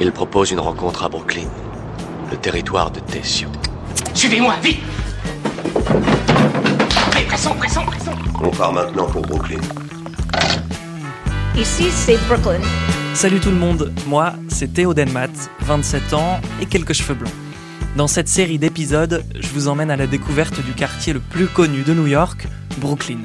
Il propose une rencontre à Brooklyn, le territoire de Tessio. Suivez-moi, vite Allez, pressons, pressons, pressons On part maintenant pour Brooklyn. Ici, c'est Brooklyn. Salut tout le monde, moi c'est Théo Denmat, 27 ans et quelques cheveux blancs. Dans cette série d'épisodes, je vous emmène à la découverte du quartier le plus connu de New York, Brooklyn.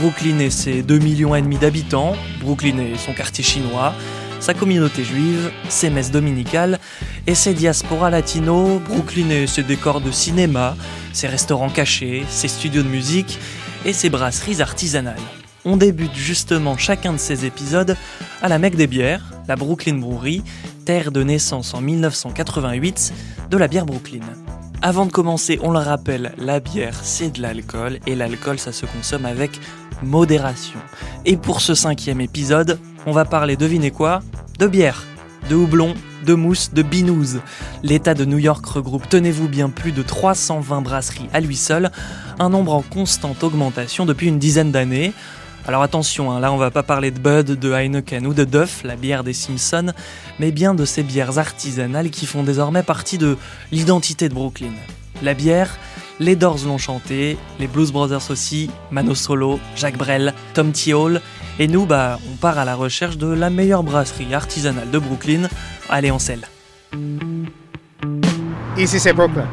Brooklyn et ses 2 millions et demi d'habitants, Brooklyn et son quartier chinois, sa communauté juive, ses messes dominicales et ses diasporas latino, Brooklyn et ses décors de cinéma, ses restaurants cachés, ses studios de musique et ses brasseries artisanales. On débute justement chacun de ces épisodes à la Mecque des bières, la Brooklyn Brewery, terre de naissance en 1988 de la bière Brooklyn. Avant de commencer, on le rappelle, la bière c'est de l'alcool et l'alcool ça se consomme avec modération. Et pour ce cinquième épisode, on va parler, devinez quoi De bière, de houblon, de mousse, de binouze. L'État de New York regroupe, tenez-vous bien, plus de 320 brasseries à lui seul, un nombre en constante augmentation depuis une dizaine d'années. Alors attention, hein, là on va pas parler de Bud, de Heineken ou de Duff, la bière des Simpsons, mais bien de ces bières artisanales qui font désormais partie de l'identité de Brooklyn. La bière, les Doors l'ont chanté, les Blues Brothers aussi, Mano Solo, Jacques Brel, Tom T. Hall, et nous, bah, on part à la recherche de la meilleure brasserie artisanale de Brooklyn. Allez, en selle. Ici, c'est Brooklyn.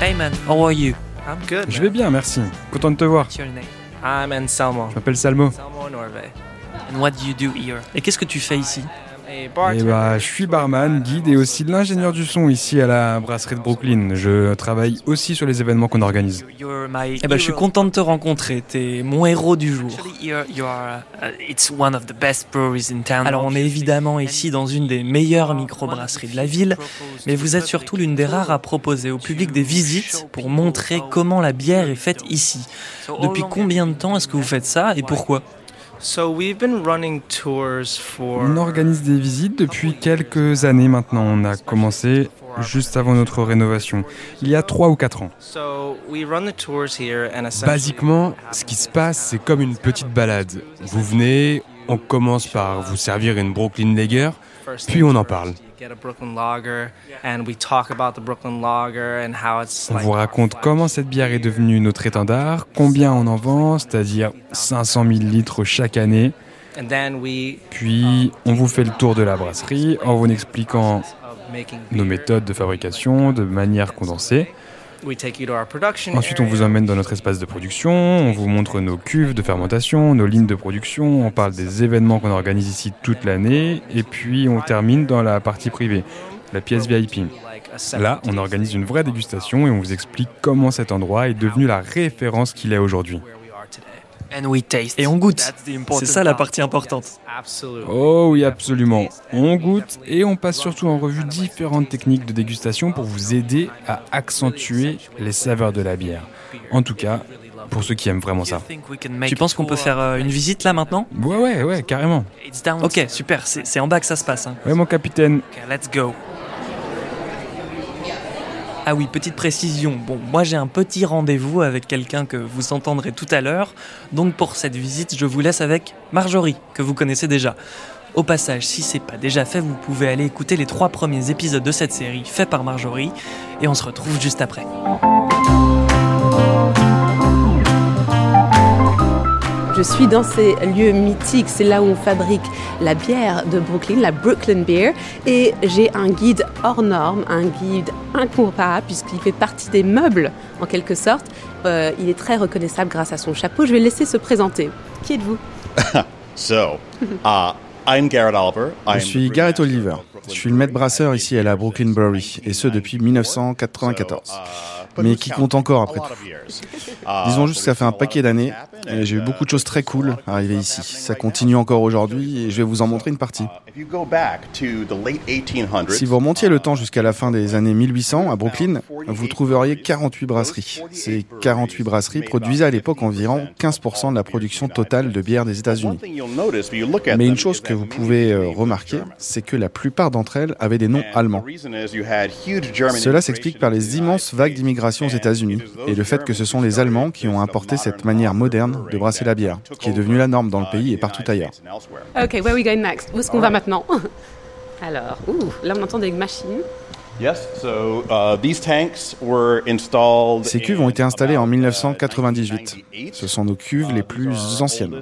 Hey man, how are you? I'm good. Je vais bien, merci. Content de te voir. What's your name? I'm Anselmo. Je m'appelle Salmo. Norve. And what do you do here? Et qu'est-ce que tu fais ici? Et bartender. bah, je suis barman, guide et aussi l'ingénieur du son ici à la brasserie de Brooklyn. Je travaille aussi sur les événements qu'on organise. Eh ben, je suis content de te rencontrer. T'es mon héros du jour. Alors, on est évidemment ici dans une des meilleures microbrasseries de la ville, mais vous êtes surtout l'une des rares à proposer au public des visites pour montrer comment la bière est faite ici. Depuis combien de temps est-ce que vous faites ça et pourquoi? So we've been running tours for. On organise des visites depuis quelques années maintenant. On a commencé juste avant notre rénovation, il y a 3 ou 4 ans. So we run the tours here and essentially. Basiquement, ce qui se passe, c'est comme une petite balade. Vous venez, on commence par vous servir une Brooklyn Lager, puis on en parle. You Get a Brooklyn Lager, and we talk about the Brooklyn Lager and how it's On vous raconte comment cette bière est devenue notre étendard, combien on en vend, c'est-à-dire 500 000 litres chaque année. Puis on vous fait le tour de la brasserie en vous expliquant nos méthodes de fabrication de manière condensée. We take you to our production Ensuite, on vous emmène dans notre espace de production, on vous montre nos cuves de fermentation, nos lignes de production, on parle des événements qu'on organise ici toute l'année, et puis on termine dans la partie privée, la pièce VIP. Là, on organise une vraie dégustation et on vous explique comment cet endroit est devenu la référence qu'il est aujourd'hui. Et on goûte. C'est ça la partie importante. Absolutely. Oh oui, absolument. On goûte et on passe surtout en revue différentes techniques de dégustation pour vous aider à accentuer les saveurs de la bière. En tout cas, pour ceux qui aiment vraiment ça. Tu penses qu'on peut faire euh, une visite là maintenant? Ouais, ouais, ouais, carrément. Ok, super, c'est en bas que ça se passe. hein. Ouais, mon capitaine. Ok, let's go. Ah oui, petite précision. Bon, moi j'ai un petit rendez-vous avec quelqu'un que vous entendrez tout à l'heure. Donc pour cette visite, je vous laisse avec Marjorie, que vous connaissez déjà. Au passage, si c'est pas déjà fait, vous pouvez aller écouter les trois premiers épisodes de cette série faits par Marjorie. Et on se retrouve juste après. Je suis dans ces lieux mythiques, c'est là où on fabrique la bière de Brooklyn, la Brooklyn Beer, et j'ai un guide hors norme, un guide incomparable puisqu'il fait partie des meubles en quelque sorte. Euh, il est très reconnaissable grâce à son chapeau. Je vais le laisser se présenter. Qui êtes-vous? So, uh. Je suis Garrett Oliver. Je suis le maître brasseur ici à la Brooklyn Brewery, et ce depuis 1994. Mais qui compte encore après tout. Disons juste que ça fait un paquet d'années, et j'ai eu beaucoup de choses très cool arriver ici. Ça continue encore aujourd'hui, et je vais vous en montrer une partie. Si vous remontiez le temps jusqu'à la fin des années 1800 à Brooklyn, vous trouveriez 48 brasseries. Ces 48 brasseries produisaient à l'époque environ 15% de la production totale de bière des États-Unis. Mais une chose que vous pouvez euh, remarquer, c'est que la plupart d'entre elles avaient des noms allemands. Cela s'explique par les immenses vagues d'immigration aux États-Unis et le fait que ce sont les Allemands qui ont importé cette manière moderne de brasser la bière, qui est devenue la norme dans le pays et partout ailleurs. Ok, where are we going next? Où est-ce qu'on va maintenant? Alors, ouh, là on entend des machines. Uh, Ces cuves ont été installées en 1998. Ce sont nos cuves les plus anciennes.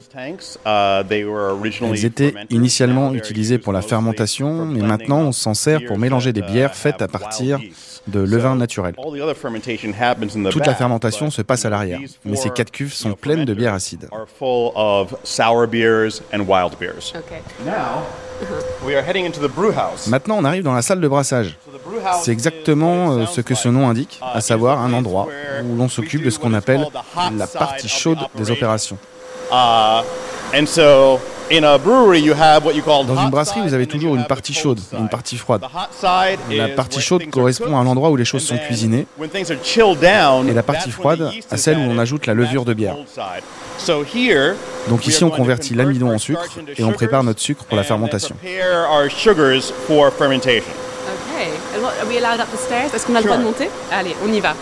Uh, originally Elles étaient initialement utilisées pour la fermentation, mais maintenant on s'en sert pour mélanger des bières faites à partir de levain naturel. all the other fermentation happens in the Toute la fermentation se passe à l'arrière, mais ces quatre cuves sont pleines de bières acides. house. Maintenant on arrive dans la salle de brassage. C'est exactement euh, ce que ce nom indique, à savoir un endroit où l'on s'occupe de ce qu'on appelle la partie chaude des opérations. And so, in a brewery, you have what you call Dans hot une brasserie, side vous avez toujours une partie the chaude et une side. partie froide. The hot side La partie where chaude things are correspond à l'endroit où les choses sont cuisinées, when things are chilled down, et la partie froide à is celle où on ajoute la levure de bière. Donc we ici on convertit convert l'amidon en sucre et on prépare notre sucre pour la fermentation. prepare our sugars for fermentation. Ok. And what- Are we allowed up the stairs? Est-ce qu'on a le droit de monter? Allez, on y va.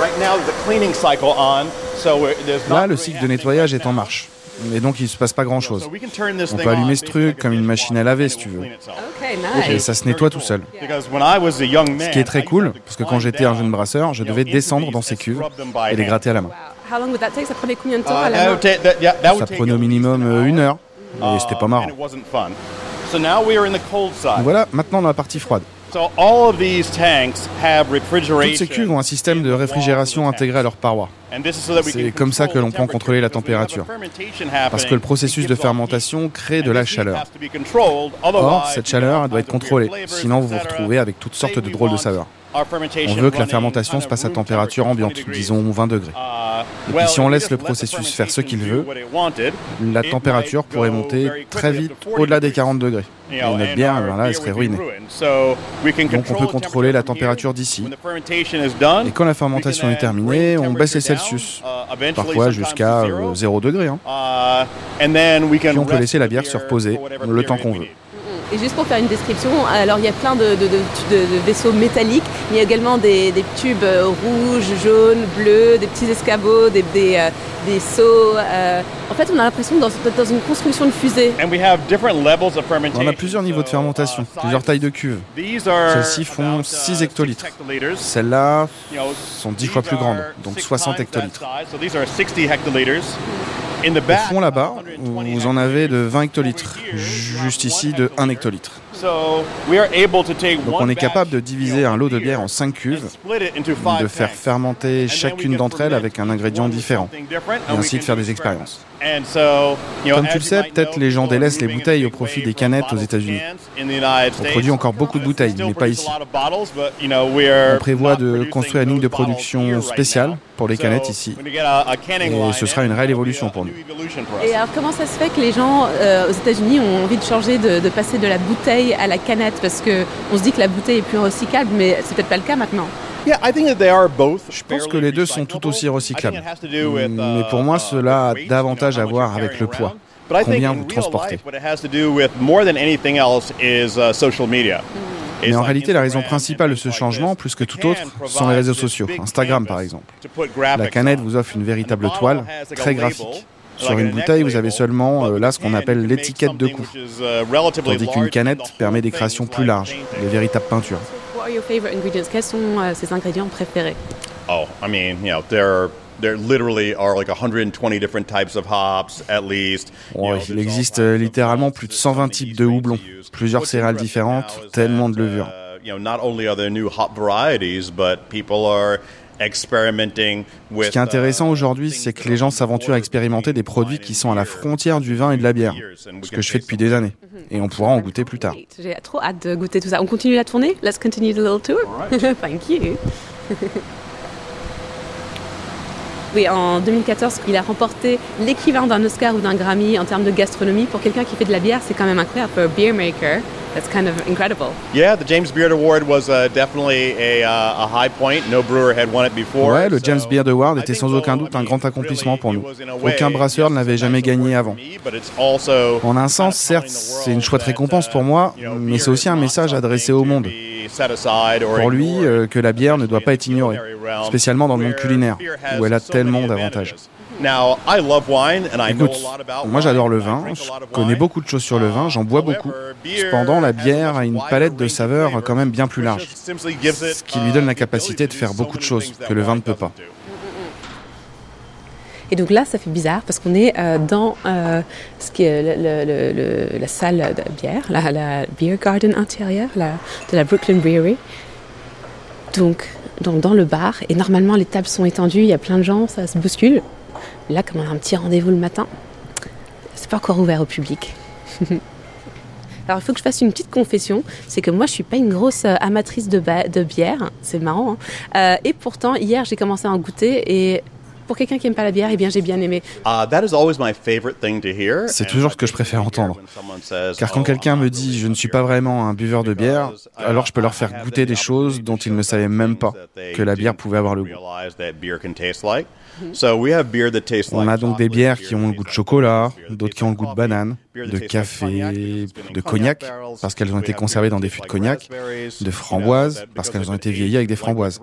Right now, the cleaning cycle on, so we're- there's Là, le cycle de nettoyage est en marche. Et donc il ne se passe pas grand chose. On peut allumer ce truc comme une machine à laver si tu veux. Ok, Et ça se nettoie tout seul. Because when I was a young man, Ce qui est très cool, parce que quand j'étais un jeune brasseur, je devais descendre dans and ces cuves et les gratter à la main. Wow. How long would that take? Ça prenait combien de temps Uh, à la main? Ça prenait au minimum euh, une heure, et c'était pas Uh, marrant. and it wasn't fun. So now we are in the cold side. Donc voilà, maintenant dans la partie froide. So all of these tanks have refrigeration. Toutes ces cuves ont un système de réfrigération intégré à that we C'est comme ça que l'on peut contrôler la température. Parce que le processus de fermentation crée de la chaleur. Or, cette chaleur doit être contrôlée, sinon vous vous retrouvez avec toutes sortes de drôles de saveurs. On veut que la fermentation se passe à température ambiante, 20 disons 20 degrés. Uh, Et puis si on laisse le processus faire ce qu'il veut, la température pourrait monter très vite to 40 au-delà des degrees. 40 degrés. Et notre bière, ben là, elle serait ruinée. Donc on peut contrôler la température d'ici. Et quand la fermentation est terminée, on baisse les Celsius, uh, parfois jusqu'à to euh, zero. 0 degré. hein. Uh, Puis on peut laisser la bière se reposer le temps qu'on veut. Et juste pour faire une description, alors il y a plein de, de- de- de- de vaisseaux métalliques, mais il y a également des, des tubes euh, rouges, jaunes, bleus, des petits escabeaux, des, des, euh, des seaux. euh. En fait, on a l'impression d'être dans, dans une construction de fusée. And we have different levels of fermentation. On a plusieurs niveaux de fermentation, uh, plusieurs tailles de cuves. These are Celles-ci font about, uh, 6 hectolitres. Celles-là sont 10 these fois plus grandes, are donc six 60 times that hectolitres. Size, So these are 60 hectoliters. In the Au fond là-bas, 120 vous en avez de 20 hectolitres. Juste ici de 1 hectoliter. hectolitre. So we are able to take Donc one on est capable de diviser un lot de bière en 5 cuves, de faire fermenter chacune d'entre elles ferment avec un ingrédient one with différent, et ainsi de faire do des expériences. And so, you know, Comme tu le sais, peut-être les gens délaissent les bouteilles au big profit des canettes aux États-Unis. cans in the United On States. produit encore beaucoup de bouteilles, Still mais pas produce ici. a lot of bottles, but, you know, we are On prévoit de construire une ligne de production spéciale pour les canettes ici. Et line ce sera une réelle évolution pour nous. Et alors comment ça se fait que les gens euh, aux États-Unis ont envie de changer, de, de passer de la bouteille à la canette Parce que on se dit que la bouteille est plus recyclable, mais c'est peut-être pas le cas maintenant. Yeah, I think that they are both Je pense que les deux sont tout aussi recyclables. with, Mais pour moi, uh, cela a weight, davantage à voir avec le poids. Combien in vous real transportez. life, what it has to do with more than anything else is uh, social media. Mais en réalité, la raison principale de ce changement, plus que tout autre, sont les réseaux sociaux, Instagram par exemple. La canette vous offre une véritable toile, très graphique. Sur une bouteille, vous avez seulement euh, là ce qu'on appelle l'étiquette de cou, tandis qu'une canette permet des créations plus larges, des véritables peintures. What are your favorite ingredients? Quels sont euh, ces ingrédients préférés? Oh, I mean, you know, there there literally are like 120 different types of hops at least. You Ouais, know, il existe euh, littéralement plus de 120 types de houblons, plusieurs céréales différentes, tellement de levure. Ce qui est intéressant uh, aujourd'hui, c'est que les gens s'aventurent à expérimenter des produits qui sont à la frontière du vin et de la bière, ce que je fais depuis des années, et on pourra en goûter plus tard. J'ai trop hâte de goûter tout ça. On continue la tournée? Let's continue the little tour. Thank you. Oui, en 2014, il a remporté l'équivalent d'un Oscar ou d'un Grammy en termes de gastronomie. Pour quelqu'un qui fait de la bière, c'est quand même incroyable. For a beer maker, that's kind of incredible. Yeah, the James Beard Award was uh, definitely a, uh, a high point. No brewer had won it before. Ouais, le James Beard Award était sans aucun doute un grand accomplissement pour nous. Aucun brasseur ne l'avait yes, jamais it's a nice gagné avant. for me, but it's also En un sens, certes, the c'est une world chouette récompense pour uh, moi, mais c'est aussi un message adressé au monde. Pour lui, euh, que la bière ne doit pas être ignorée, spécialement dans le monde culinaire, où elle a tellement d'avantages. Écoute, moi j'adore le vin, je connais beaucoup de choses sur le vin, j'en bois beaucoup. Cependant, la bière a une palette de saveurs quand même bien plus large, ce qui lui donne la capacité de faire beaucoup de choses que le vin ne peut pas. Et donc là, ça fait bizarre parce qu'on est euh, dans euh, ce qui est le, le, le, la salle de bière, la, la beer garden intérieure la, de la Brooklyn Brewery. Donc, donc, dans le bar, et normalement les tables sont étendues, il y a plein de gens, ça se bouscule. Là, comme on a un petit rendez-vous le matin, c'est pas encore ouvert au public. Alors il faut que je fasse une petite confession, c'est que moi je suis pas une grosse euh, amatrice de, de bière, c'est marrant. Hein euh, et pourtant hier j'ai commencé à en goûter et pour quelqu'un qui aime pas la bière, eh bien j'ai bien aimé. C'est toujours ce que je préfère entendre. Car quand quelqu'un me dit je ne suis pas vraiment un buveur de bière, alors je peux leur faire goûter des choses dont ils ne savaient même pas que la bière pouvait avoir le goût. On a donc des bières qui ont le goût de chocolat, d'autres qui ont le goût de banane, de café, de cognac, parce qu'elles ont été conservées dans des fûts de cognac, de framboises, parce qu'elles ont été vieillies avec des framboises.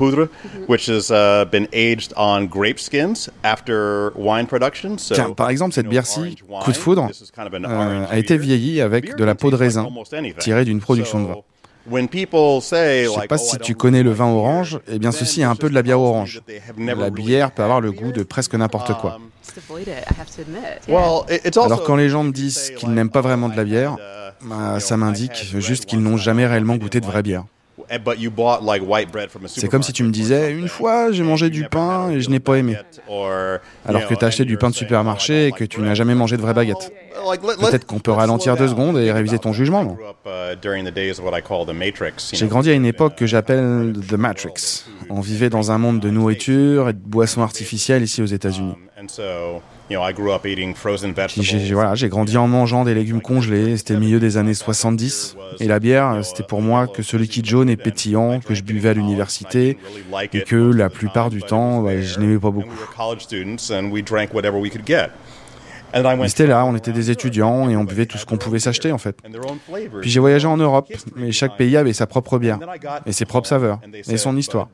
We have uh, this beer here, Coup de Foudre, which has uh, been aged on grape skins after wine production. So, Tiens, par exemple, cette bière-ci, Coup de Foudre, euh, a été vieillie avec de la peau de raisin tirée d'une production de vin. Je ne sais pas si tu connais le vin orange, eh bien ceci est un peu de la bière orange. La bière peut avoir le goût de presque n'importe quoi. Alors quand les gens me disent qu'ils n'aiment pas vraiment de la bière, bah, ça m'indique juste qu'ils n'ont jamais réellement goûté de vraie bière. C'est comme si tu me disais, une fois j'ai mangé du pain et je n'ai pas aimé. Alors que tu as acheté du pain de supermarché et que tu n'as jamais mangé de vraie baguette. Peut-être qu'on peut ralentir deux secondes et réviser ton jugement. J'ai grandi à une époque que j'appelle The Matrix. On vivait dans un monde de nourriture et de boissons artificielles ici aux États-Unis. J'ai voilà, grandi en mangeant des légumes congelés, c'était le milieu des années 70. Et la bière, c'était pour moi que ce liquide jaune et pétillant que je buvais à l'université et que la plupart du temps, je n'aimais pas beaucoup. C'était là, on était des étudiants et on buvait tout ce qu'on pouvait s'acheter en fait. Puis j'ai voyagé en Europe, et chaque pays avait sa propre bière, et ses propres saveurs, et son histoire.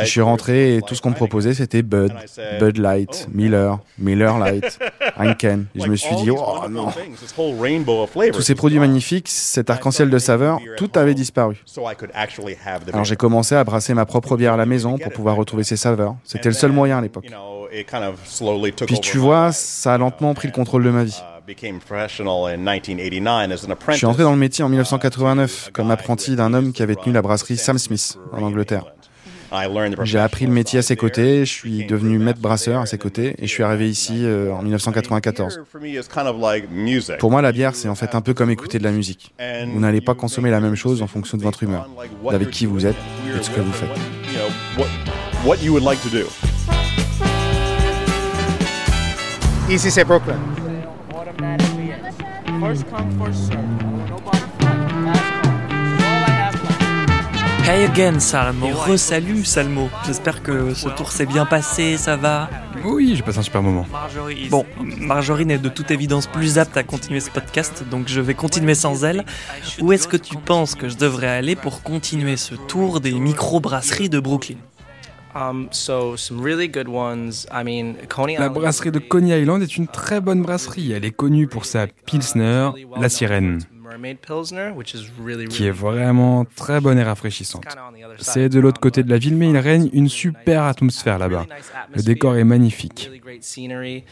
je suis rentré et tout ce qu'on me proposait c'était Bud, Bud Light, Miller, Miller Light, Heineken. Et je me suis dit, oh non. Tous ces produits magnifiques, cet arc-en-ciel de saveurs, tout avait disparu. Alors j'ai commencé à brasser ma propre bière à la maison pour pouvoir retrouver ces saveurs. C'était le seul moyen à l'époque. Puis tu vois, ça a lentement pris le contrôle de ma vie. Je suis entré dans le métier en 1989 comme apprenti d'un homme qui avait tenu la brasserie Sam Smith en Angleterre. J'ai appris le métier à ses côtés, je suis devenu maître brasseur à ses côtés et je suis arrivé ici euh, en 1994. Pour moi, la bière, c'est en fait un peu comme écouter de la musique. Vous n'allez pas consommer la même chose en fonction de votre humeur, d'avec qui vous êtes et de ce que vous faites. Ici, c'est Brooklyn. Hey again, Salmo. Re-salut, Salmo. J'espère que ce tour s'est bien passé, ça va? Oui, j'ai passé un super moment. Bon, Marjorie n'est de toute évidence plus apte à continuer ce podcast, donc je vais continuer sans elle. Où est-ce que tu penses que je devrais aller pour continuer ce tour des micro-brasseries de Brooklyn? La brasserie de Coney Island est une très bonne brasserie. Elle est connue pour sa Pilsner, la sirène, qui est vraiment très bonne et rafraîchissante. C'est de l'autre côté de la ville, mais il règne une super atmosphère là-bas. Le décor est magnifique. Uh,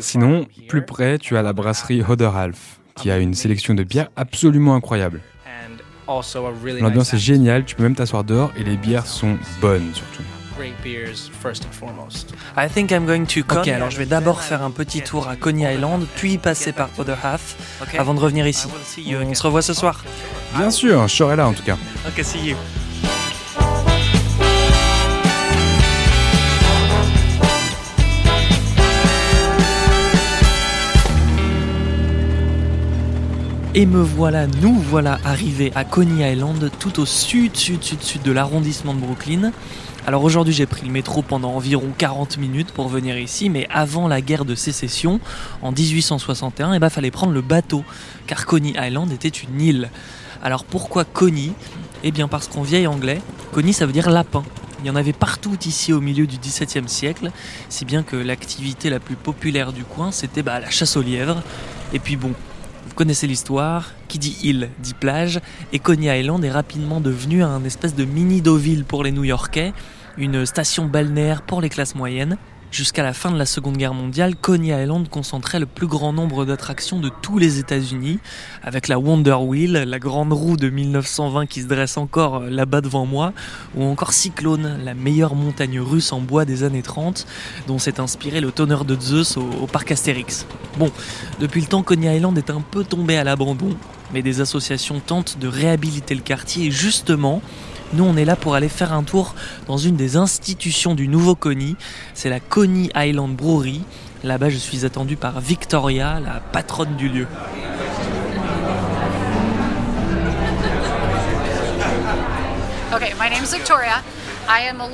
Sinon, plus près, tu as la brasserie Half, qui a une sélection de bières absolument incroyable. L'ambiance est géniale, tu peux même t'asseoir dehors et les bières sont bonnes surtout. I think I'm going to Ok, alors je vais d'abord faire un petit tour à Coney Island, puis passer par Other Half, avant de revenir ici. On se revoit ce soir. Bien sûr, je serai là en tout cas. Ok, see you. Et me voilà, nous voilà arrivés à Coney Island, tout au sud, sud, sud, sud de l'arrondissement de Brooklyn. Alors aujourd'hui j'ai pris le métro pendant environ 40 minutes pour venir ici, mais avant la guerre de sécession, en 1861, il fallait prendre le bateau, car Coney Island était une île. Alors pourquoi Coney? Eh bien parce qu'en vieil anglais, Coney ça veut dire lapin. Il y en avait partout ici au milieu du XVIIe siècle, si bien que l'activité la plus populaire du coin c'était bah, la chasse aux lièvres. Et puis bon, connaissez l'histoire, qui dit île dit plage, et Coney Island est rapidement devenu un espèce de mini Deauville pour les New-Yorkais, une station balnéaire pour les classes moyennes. Jusqu'à la fin de la Seconde Guerre mondiale, Coney Island concentrait le plus grand nombre d'attractions de tous les États-Unis, avec la Wonder Wheel, la grande roue de 1920 qui se dresse encore euh, là-bas devant moi, ou encore Cyclone, la meilleure montagne russe en bois des années 30, dont s'est inspiré le tonneur de Zeus au, parc Astérix. Bon, depuis le temps, Coney Island est un peu tombé à l'abandon, mais des associations tentent de réhabiliter le quartier et justement, nous, on est là pour aller faire un tour dans une des institutions du nouveau Coney. C'est la Coney Island Brewery. Là-bas, je suis attendu par Victoria, la patronne du lieu.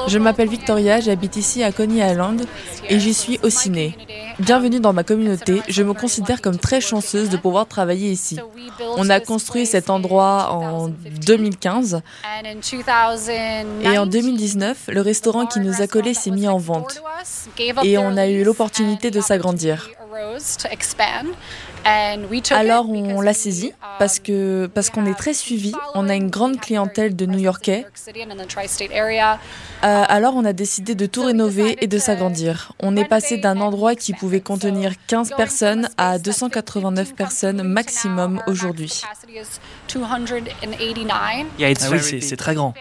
Je m'appelle Victoria, j'habite ici à Coney Island et j'y suis au ciné. Bienvenue dans ma communauté, je me considère comme très chanceuse de pouvoir travailler ici. On a construit cet endroit en 2015 et en 2019, le restaurant qui nous a collés s'est mis en vente et on a eu l'opportunité de s'agrandir. Alors on l'a saisi parce que parce qu'on est très suivi. On a une grande clientèle de New-Yorkais. Euh, alors on a décidé de tout rénover et de s'agrandir. On est passé d'un endroit qui pouvait contenir 15 personnes à 289 personnes maximum aujourd'hui. Yeah, it's ah oui, c'est très grand.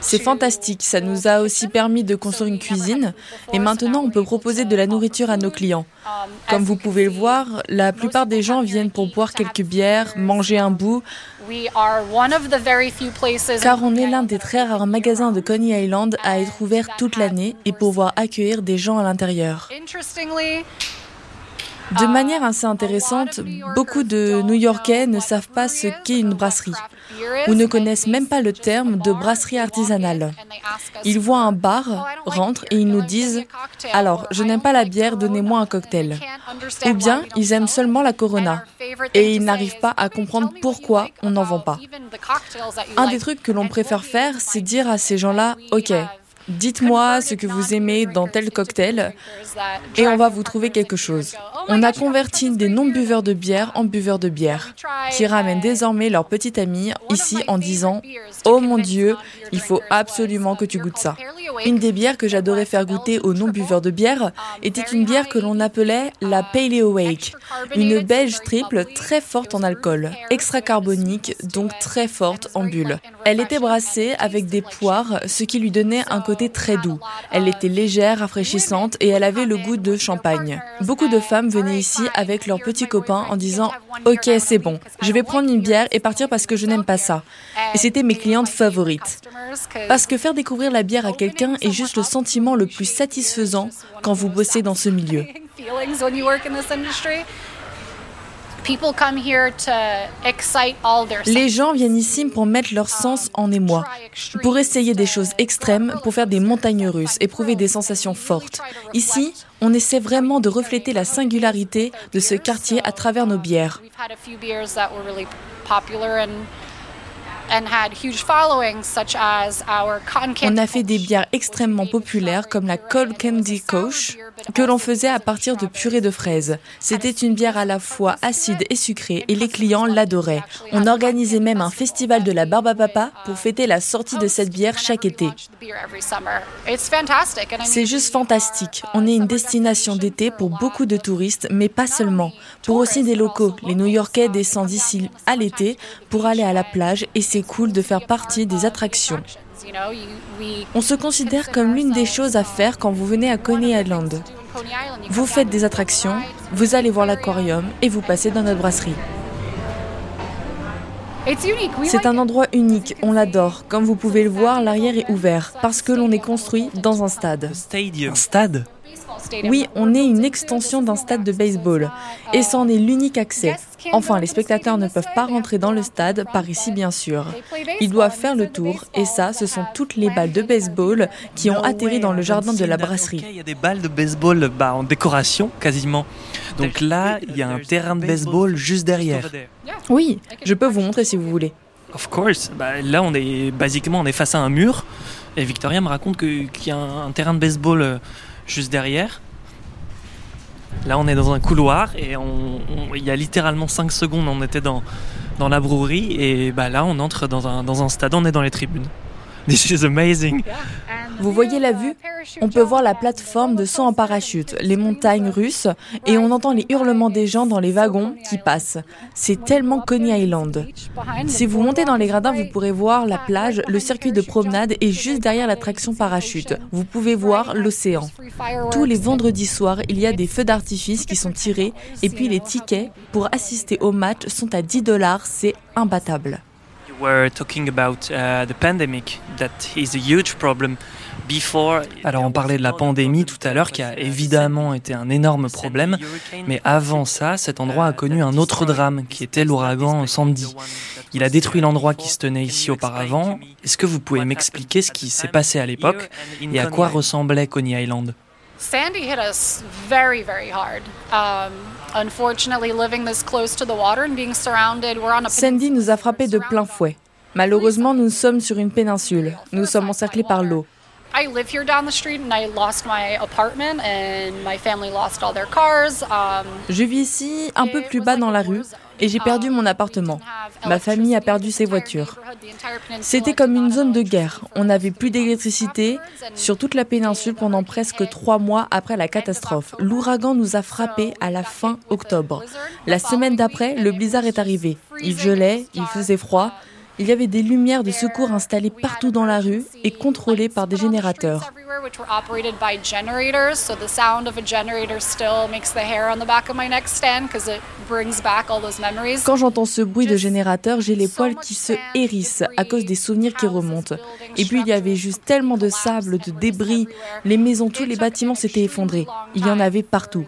C'est fantastique. Ça nous a aussi permis de construire une cuisine et maintenant on peut proposer de la nourriture à nos clients. Comme vous pouvez le voir, la plupart des gens viennent pour boire quelques bières, manger un bout, car on est l'un des très rares magasins de Coney Island à être ouvert toute l'année et pouvoir accueillir des gens à l'intérieur. De manière assez intéressante, beaucoup de New-Yorkais ne savent pas ce qu'est une brasserie ou ne connaissent même pas le terme de brasserie artisanale. Ils voient un bar, rentrent et ils nous disent ⁇ Alors, je n'aime pas la bière, donnez-moi un cocktail ⁇ Ou bien ils aiment seulement la Corona et ils n'arrivent pas à comprendre pourquoi on n'en vend pas. Un des trucs que l'on préfère faire, c'est dire à ces gens-là ⁇ Ok, Dites-moi ce que vous aimez dans tel cocktail et on va vous trouver quelque chose. On a converti des non-buveurs de bière en buveurs de bière qui ramènent désormais leur petit ami ici en disant Oh mon Dieu, il faut absolument que tu goûtes ça. Une des bières que j'adorais faire goûter aux non-buveurs de bière était une bière que l'on appelait la Paleo Wake, une belge triple très forte en alcool, extra carbonique, donc très forte en bulles. Elle était brassée avec des poires, ce qui lui donnait un côté très doux. Elle était légère, rafraîchissante et elle avait le goût de champagne. Beaucoup de femmes venaient ici avec leurs petits copains en disant Ok, c'est bon, je vais prendre une bière et partir parce que je n'aime pas ça. Et c'était mes clientes favorites. Parce que faire découvrir la bière à quelqu'un est juste le sentiment le plus satisfaisant quand vous bossez dans ce milieu. Les gens viennent ici pour mettre leur sens en émoi, pour essayer des choses extrêmes, pour faire des montagnes russes, éprouver des sensations fortes. Ici, on essaie vraiment de refléter la singularité de ce quartier à travers nos bières. On a fait des bières extrêmement populaires comme la Cold Candy Koch que l'on faisait à partir de purée de fraises. C'était une bière à la fois acide et sucrée et les clients l'adoraient. On organisait même un festival de la barbe à papa pour fêter la sortie de cette bière chaque été. C'est juste fantastique. On est une destination d'été pour beaucoup de touristes, mais pas seulement. Pour aussi des locaux. Les New-Yorkais descendent ici à l'été pour aller à la plage et c'est cool de faire partie des attractions. On se considère comme l'une des choses à faire quand vous venez à Coney Island. Vous faites des attractions, vous allez voir l'aquarium et vous passez dans notre brasserie. C'est un endroit unique, on l'adore. Comme vous pouvez le voir, l'arrière est ouvert parce que l'on est construit dans un stade. Un stade? Oui, on est une extension d'un stade de baseball et c'en est l'unique accès. Enfin, les spectateurs ne peuvent pas rentrer dans le stade par ici, bien sûr. Ils doivent faire le tour et ça, ce sont toutes les balles de baseball qui ont atterri dans le jardin de la brasserie. Il y a des balles de baseball bah, en décoration quasiment. Donc là, il y a un terrain de baseball juste derrière. Oui, je peux vous montrer si vous voulez. Of course. Bah, là, on est basiquement on est face à un mur et Victoria me raconte qu'il y a un, un terrain de baseball euh, juste derrière. Là, on est dans un couloir et il y a littéralement 5 secondes, on était dans, la brouerie et bah, là, on entre dans un stade, on est dans les tribunes. This is amazing. Vous voyez la vue? On peut voir la plateforme de saut en parachute, les montagnes russes, et on entend les hurlements des gens dans les wagons qui passent. C'est tellement Coney Island. Si vous montez dans les gradins, vous pourrez voir la plage, le circuit de promenade et juste derrière l'attraction parachute, vous pouvez voir l'océan. Tous les vendredis soirs, il y a des feux d'artifice qui sont tirés, et puis les tickets pour assister au match sont à 10 dollars, c'est imbattable. Alors on parlait de la pandémie tout à l'heure qui a évidemment été un énorme problème, mais avant ça, cet endroit a connu un autre drame qui était l'ouragan Sandy. Il a détruit l'endroit qui se tenait ici auparavant. Est-ce que vous pouvez m'expliquer ce qui s'est passé à l'époque et à quoi ressemblait Coney Island? Sandy hit us very, very hard. Um, unfortunately, living this close to the water and being surrounded, we're on a Sandy nous a frappé de plein fouet. Malheureusement, nous sommes sur une péninsule. Nous sommes encerclés par l'eau. Je vis ici, un peu plus bas dans la rue, et j'ai perdu mon appartement. Ma famille a perdu ses voitures. C'était comme une zone de guerre. On n'avait plus d'électricité sur toute la péninsule pendant presque trois mois après la catastrophe. L'ouragan nous a frappés à la fin octobre. La semaine d'après, le blizzard est arrivé. Il gelait, il faisait froid. Il y avait des lumières de secours installées partout dans la rue et contrôlées par des générateurs. Quand j'entends ce bruit de générateur, j'ai les poils qui se hérissent à cause des souvenirs qui remontent. Et puis il y avait juste tellement de sable, de débris. Les maisons, tous les bâtiments s'étaient effondrés. Il y en avait partout.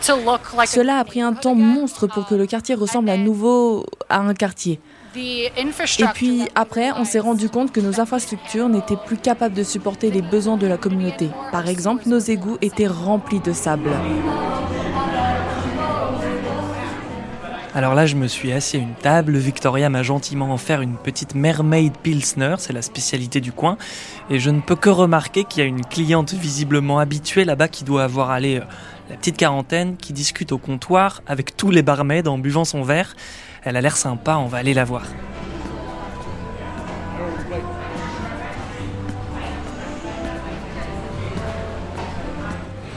Cela a pris un temps monstre pour que le quartier ressemble à nouveau à un quartier. Et puis après, on s'est rendu compte que nos infrastructures n'étaient plus capables de supporter les besoins de la communauté. Par exemple, nos égouts étaient remplis de sable. Alors là, je me suis assis à une table. Victoria m'a gentiment offert une petite Mermaid Pilsner, c'est la spécialité du coin. Et je ne peux que remarquer qu'il y a une cliente visiblement habituée là-bas qui doit avoir allé euh, la petite quarantaine, qui discute au comptoir avec tous les barmaids en buvant son verre. Elle a l'air sympa, on va aller la voir.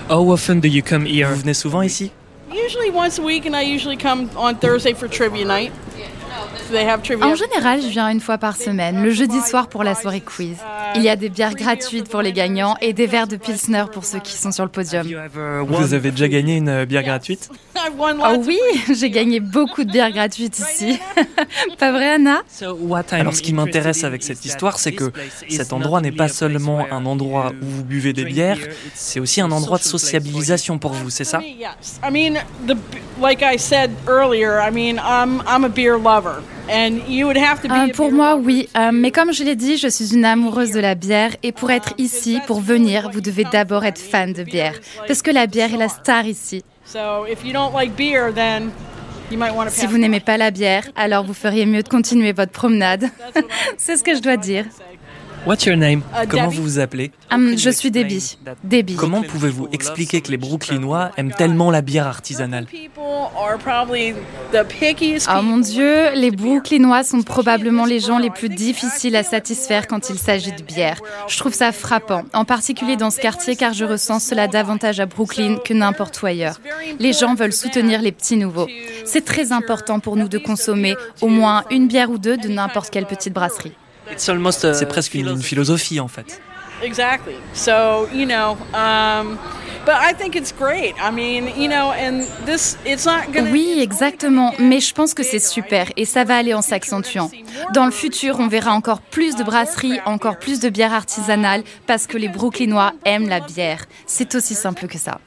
How often do you come here? Vous venez souvent ici? Usually once a week, and I usually come on Thursday for trivia night. En général, je viens une fois par semaine, le jeudi soir pour la soirée quiz. Il y a des bières gratuites pour les gagnants et des verres de Pilsner pour ceux qui sont sur le podium. Vous avez déjà gagné une euh, bière gratuite? Oh oui, j'ai gagné beaucoup de bières gratuites ici. Pas vrai, Anna? Alors ce qui m'intéresse avec cette histoire, c'est que cet endroit n'est pas seulement un endroit où vous buvez des bières, c'est aussi un endroit de sociabilisation pour vous, c'est ça? Yes. I mean, the like I said earlier. I mean, I'm I'm a beer lover, Euh, pour moi, oui. Euh, mais comme je l'ai dit, je suis une amoureuse de la bière. Et pour être ici, pour venir, vous devez d'abord être fan de bière. Parce que la bière est la star ici. Si vous n'aimez pas la bière, alors vous feriez mieux de continuer votre promenade. C'est ce que je dois dire. What's your name? Uh, Comment Debbie. vous vous appelez? Hum, je suis Debbie. Debbie. Comment pouvez-vous expliquer que les Brooklynois aiment tellement la bière artisanale? People are probably the pickiest. Oh mon Dieu, les Brooklynois sont probablement les gens les plus difficiles à satisfaire quand il s'agit de bière. Je trouve ça frappant, en particulier dans ce quartier car je ressens cela davantage à Brooklyn que n'importe où ailleurs. Les gens veulent soutenir les petits nouveaux. C'est très important pour nous de consommer au moins une bière ou deux de n'importe quelle petite brasserie. C'est presque une, une philosophie en fait. exactly. So you know, um, but I think it's great. I mean, you know, and this it's not gonna. Oui, exactement. Mais je pense que c'est super et ça va aller en s'accentuant. Dans le futur, on verra encore plus de brasseries, encore plus de bières artisanales parce que les Brooklynois aiment la bière. C'est aussi simple que ça.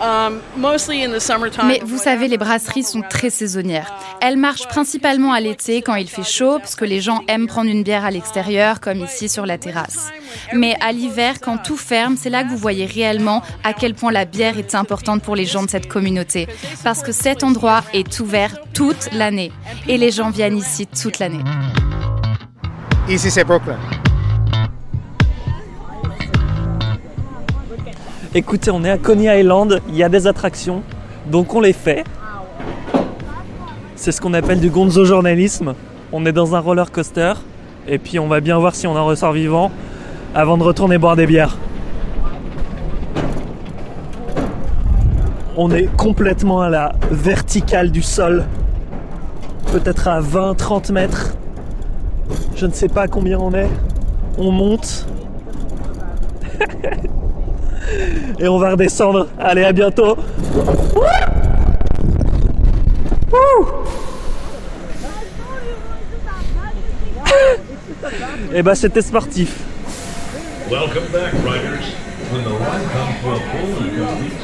Um, mostly in the summertime. Mais vous savez, les brasseries sont très saisonnières. Elles marchent principalement à l'été quand il fait chaud, parce que les gens aiment prendre une bière à l'extérieur, comme ici sur la terrasse. Mais à l'hiver, quand tout ferme, c'est là que vous voyez réellement à quel point la bière est importante pour les gens de cette communauté. Parce que cet endroit est ouvert toute l'année. Et les gens viennent ici toute l'année. Ici, c'est Brooklyn. Écoutez, on est à Coney Island, il y a des attractions, donc on les fait. C'est ce qu'on appelle du gonzo journalisme. On est dans un roller coaster et puis on va bien voir si on en ressort vivant avant de retourner boire des bières. On est complètement à la verticale du sol, peut-être à 20-30 mètres. Je ne sais pas combien on est. On monte. Et on va redescendre. Allez, à bientôt. Et bah c'était sportif. Welcome back, riders. When the ride comes to a full and complete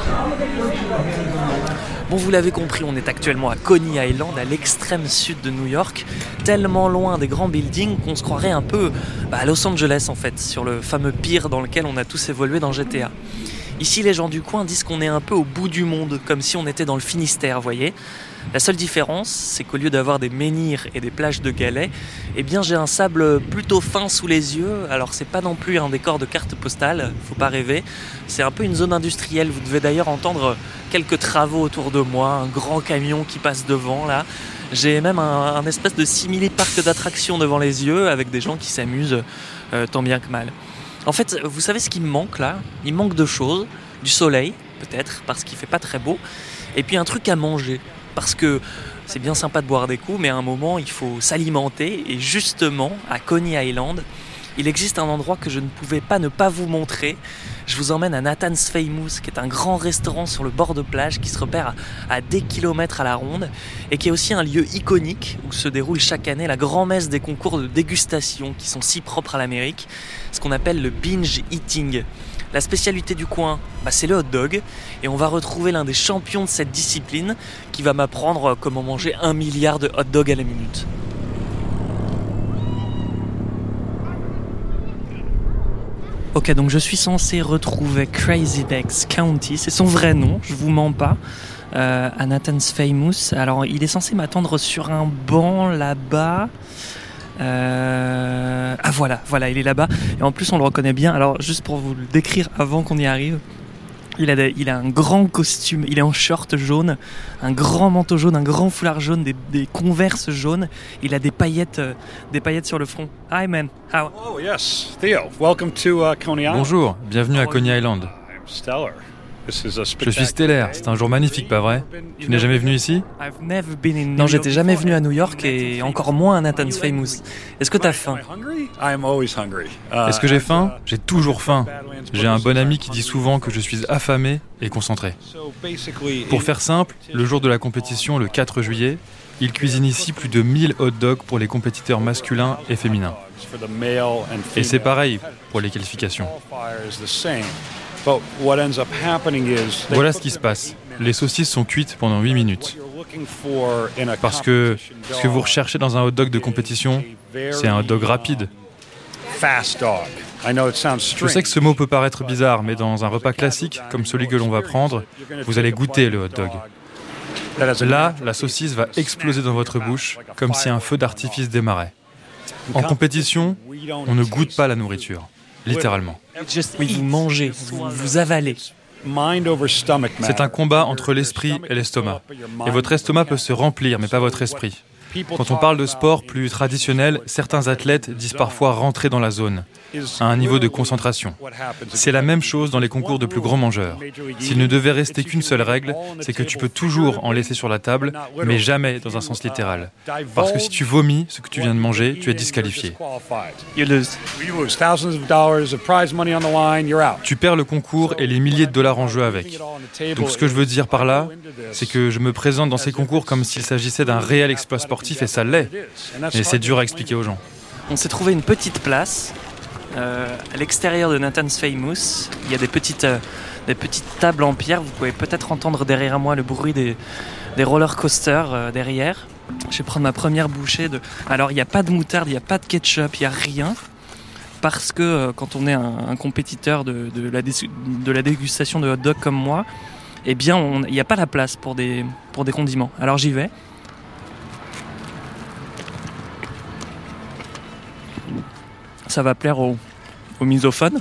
Bon, vous l'avez compris, on est actuellement à Coney Island, à l'extrême sud de New York, tellement loin des grands buildings qu'on se croirait un peu bah, à Los Angeles en fait, sur le fameux pier dans lequel on a tous évolué dans GTA. Ici, les gens du coin disent qu'on est un peu au bout du monde, comme si on était dans le Finistère, voyez. La seule différence, c'est qu'au lieu d'avoir des menhirs et des plages de galets, eh bien j'ai un sable plutôt fin sous les yeux. Alors c'est pas non plus un décor de carte postale, faut pas rêver. C'est un peu une zone industrielle. Vous devez d'ailleurs entendre quelques travaux autour de moi, un grand camion qui passe devant là. J'ai même un, espèce de simili parc d'attractions devant les yeux avec des gens qui s'amusent euh, tant bien que mal. En fait, vous savez ce qui me manque là? Il manque deux choses. Du soleil, peut-être, parce qu'il fait pas très beau, et puis un truc à manger. Parce que c'est bien sympa de boire des coups, mais à un moment, il faut s'alimenter. Et justement, à Coney Island, il existe un endroit que je ne pouvais pas ne pas vous montrer. Je vous emmène à Nathan's Famous, qui est un grand restaurant sur le bord de plage qui se repère à, des kilomètres à la ronde et qui est aussi un lieu iconique où se déroule chaque année la grand-messe des concours de dégustation qui sont si propres à l'Amérique, ce qu'on appelle le binge eating. La spécialité du coin, bah, c'est le hot dog. Et on va retrouver l'un des champions de cette discipline qui va m'apprendre comment manger un milliard de hot dogs à la minute. Ok, donc je suis censé retrouver Crazy Bex County, c'est son vrai nom, je vous mens pas, euh, Famous. Alors il est censé m'attendre sur un banc là-bas. Euh... Ah voilà, voilà, il est là-bas. Et en plus, on le reconnaît bien. Alors, juste pour vous le décrire avant qu'on y arrive, il a, des, il a un grand costume, il est en short jaune, un grand manteau jaune, un grand foulard jaune, des, des converses jaunes. Il a des paillettes, euh, des paillettes sur le front. Hi man, how? Oh yes, Theo. Welcome to uh, Coney Island. Bonjour, bienvenue à Coney Island. I'm stellar. Je suis stellaire, c'est un jour magnifique, pas vrai Tu n'es jamais venu ici Non, j'étais jamais venu à New York et encore moins à Nathan's Famous. Est-ce que t'as faim Est-ce que j'ai faim J'ai toujours faim. J'ai un bon ami qui dit souvent que je suis affamé et concentré. Pour faire simple, le jour de la compétition, le 4 juillet, il cuisine ici plus de 1000 hot dogs pour les compétiteurs masculins et féminins. Et c'est pareil pour les qualifications. Voilà ce qui se passe. Les saucisses sont cuites pendant 8 minutes. Parce que ce que vous recherchez dans un hot dog de compétition, c'est un hot dog rapide. Je sais que ce mot peut paraître bizarre, mais dans un repas classique comme celui que l'on va prendre, vous allez goûter le hot dog. Là, la saucisse va exploser dans votre bouche comme si un feu d'artifice démarrait. En compétition, on ne goûte pas la nourriture littéralement. Oui, vous mangez, vous, vous avalez. C'est un combat entre l'esprit et l'estomac. Et votre estomac peut se remplir, mais pas votre esprit. Quand on parle de sport plus traditionnel, certains athlètes disent parfois rentrer dans la zone, à un niveau de concentration. C'est la même chose dans les concours de plus grands mangeurs. S'il ne devait rester qu'une seule règle, c'est que tu peux toujours en laisser sur la table, mais jamais dans un sens littéral. Parce que si tu vomis ce que tu viens de manger, tu es disqualifié. Tu perds le concours et les milliers de dollars en jeu avec. Donc ce que je veux dire par là, c'est que je me présente dans ces concours comme s'il s'agissait d'un réel exploit sportif et ça l'est. Mais c'est dur à expliquer aux gens. On s'est trouvé une petite place euh, à l'extérieur de Nathan's Famous. Il y a des petites, euh, des petites tables en pierre. Vous pouvez peut-être entendre derrière moi le bruit des, des roller coasters euh, derrière. Je vais prendre ma première bouchée de. Alors il n'y a pas de moutarde, il n'y a pas de ketchup, il n'y a rien. Parce que quand on est un, compétiteur de, de la dégustation de hot dog comme moi, eh bien il n'y a pas la place pour des, pour des condiments. Alors j'y vais. Ça va plaire aux, aux misophones.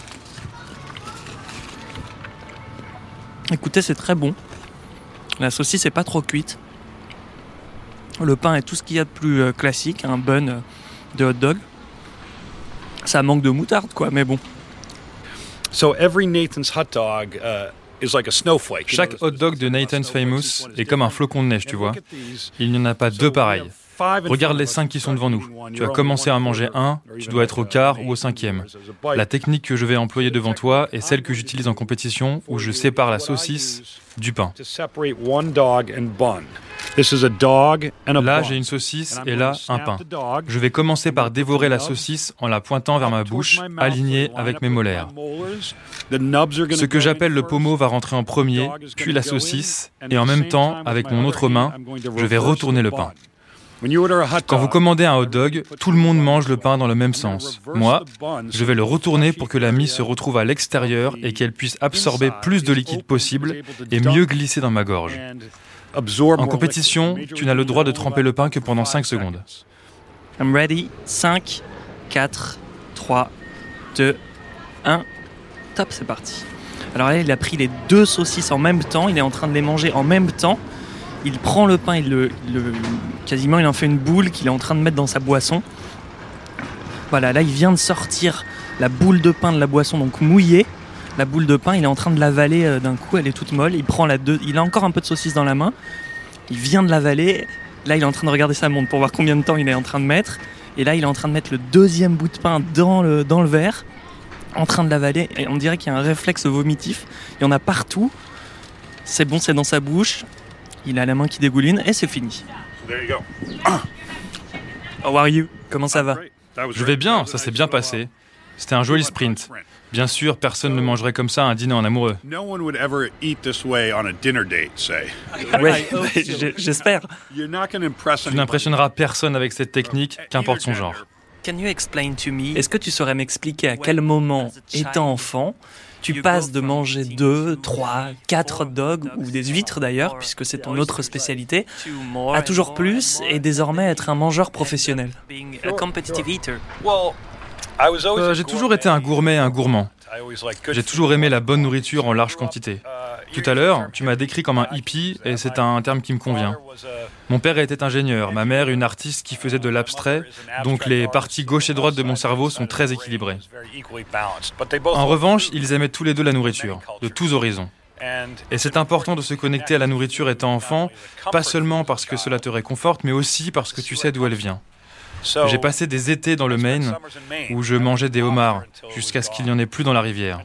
Écoutez, c'est très bon. La saucisse n'est pas trop cuite. Le pain est tout ce qu'il y a de plus euh, classique, un bun euh, de hot dog. Ça manque de moutarde, quoi, mais bon. So every Nathan's hot dog uh, is like a snowflake. Chaque hot dog de Nathan's Famous est comme un flocon de neige, tu vois. Il n'y en a pas deux pareils. Regarde les cinq qui sont devant nous. Tu as commencé à manger un, tu dois être au quart ou au cinquième. La technique que je vais employer devant toi est celle que j'utilise en compétition où je sépare la saucisse du pain. Là, j'ai une saucisse et là, un pain. Je vais commencer par dévorer la saucisse en la pointant vers ma bouche, alignée avec mes molaires. Ce que j'appelle le pommeau va rentrer en premier, puis la saucisse, et en même temps, avec mon autre main, je vais retourner le pain. Quand vous commandez un hot dog, tout le monde mange le pain dans le même sens. Moi, je vais le retourner pour que la mie se retrouve à l'extérieur et qu'elle puisse absorber plus de liquide possible et mieux glisser dans ma gorge. En compétition, tu n'as le droit de tremper le pain que pendant 5 secondes. I'm ready. 5, 4, 3, 2, 1. Top, c'est parti. Alors là, il a pris les deux saucisses en même temps, il est en train de les manger en même temps il prend le pain, il le, quasiment il en fait une boule qu'il est en train de mettre dans sa boisson. Voilà, là il vient de sortir la boule de pain de la boisson, donc mouillée. La boule de pain, il est en train de l'avaler euh, d'un coup, elle est toute molle. Il prend la il a encore un peu de saucisse dans la main. Il vient de l'avaler. Là, il est en train de regarder sa montre pour voir combien de temps il est en train de mettre. Et là, il est en train de mettre le deuxième bout de pain dans le, dans le verre, en train de l'avaler. Et on dirait qu'il y a un réflexe vomitif. Il y en a partout. C'est bon, c'est dans sa bouche. Il a la main qui dégouline et c'est fini. How are you? Comment ça va? Je vais bien, ça s'est bien passé. C'était un joli sprint. Bien sûr, personne ne mangerait comme ça un dîner en amoureux. Ouais, j'espère. Tu n'impressionneras personne avec cette technique, qu'importe son genre. Est-ce que tu saurais m'expliquer à quel moment, étant enfant, tu passes de manger deux, trois, quatre hot dogs, ou des huîtres d'ailleurs, puisque c'est ton autre spécialité, à toujours plus et désormais être un mangeur professionnel. Euh, j'ai toujours été un gourmet, un gourmand. J'ai toujours aimé la bonne nourriture en large quantité. Tout à l'heure, tu m'as décrit comme un hippie et c'est un terme qui me convient. Mon père était ingénieur, ma mère une artiste qui faisait de l'abstrait, donc les parties gauche et droite de mon cerveau sont très équilibrées. En revanche, ils aimaient tous les deux la nourriture, de tous horizons. Et c'est important de se connecter à la nourriture étant enfant, pas seulement parce que cela te réconforte, mais aussi parce que tu sais d'où elle vient. J'ai passé des étés dans le Maine où je mangeais des homards jusqu'à ce qu'il n'y en ait plus dans la rivière.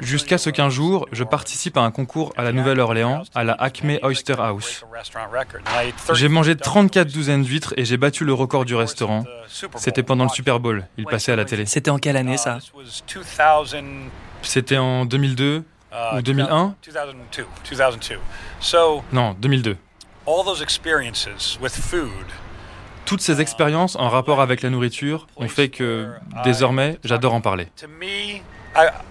Jusqu'à ce qu'un jour, je participe à un concours à la Nouvelle-Orléans, à la Acme Oyster House. J'ai mangé 34 douzaines d'huîtres et j'ai battu le record du restaurant. C'était pendant le Super Bowl, il passait à la télé. C'était en quelle année ça C'était en 2002 ou 2001 Non, 2002. Toutes ces expériences en rapport avec la nourriture ont fait que désormais j'adore en parler.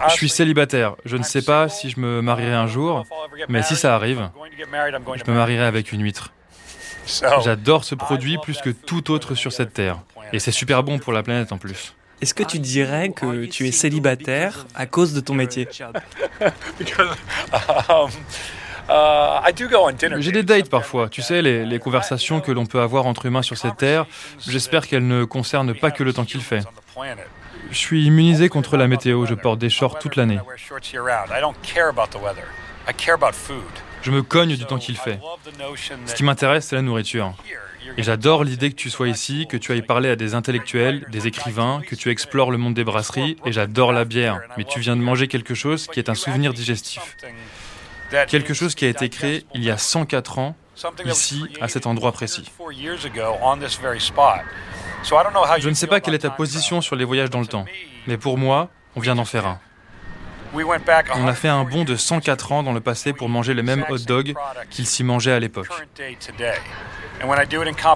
Je suis célibataire. Je ne sais pas si je me marierai un jour, mais si ça arrive, je me marierai avec une huître. J'adore ce produit plus que tout autre sur cette terre. Et c'est super bon pour la planète en plus. Est-ce que tu dirais que tu es célibataire à cause de ton métier? J'ai des dates parfois, tu sais, les, les conversations que l'on peut avoir entre humains sur cette terre. J'espère qu'elles ne concernent pas que le temps qu'il fait. Je suis immunisé contre la météo, je porte des shorts toute l'année. Je me cogne du temps qu'il fait. Ce qui m'intéresse, c'est la nourriture. Et j'adore l'idée que tu sois ici, que tu ailles parler à des intellectuels, des écrivains, que tu explores le monde des brasseries, et j'adore la bière. Mais tu viens de manger quelque chose qui est un souvenir digestif. Quelque chose qui a été créé il y a 104 ans, ici, à cet endroit précis. Je ne sais pas quelle est ta position sur les voyages dans le temps, mais pour moi, on vient d'en faire un. On a fait un bond de 104 ans dans le passé pour manger les mêmes hot dogs qu'ils s'y mangeaient à l'époque.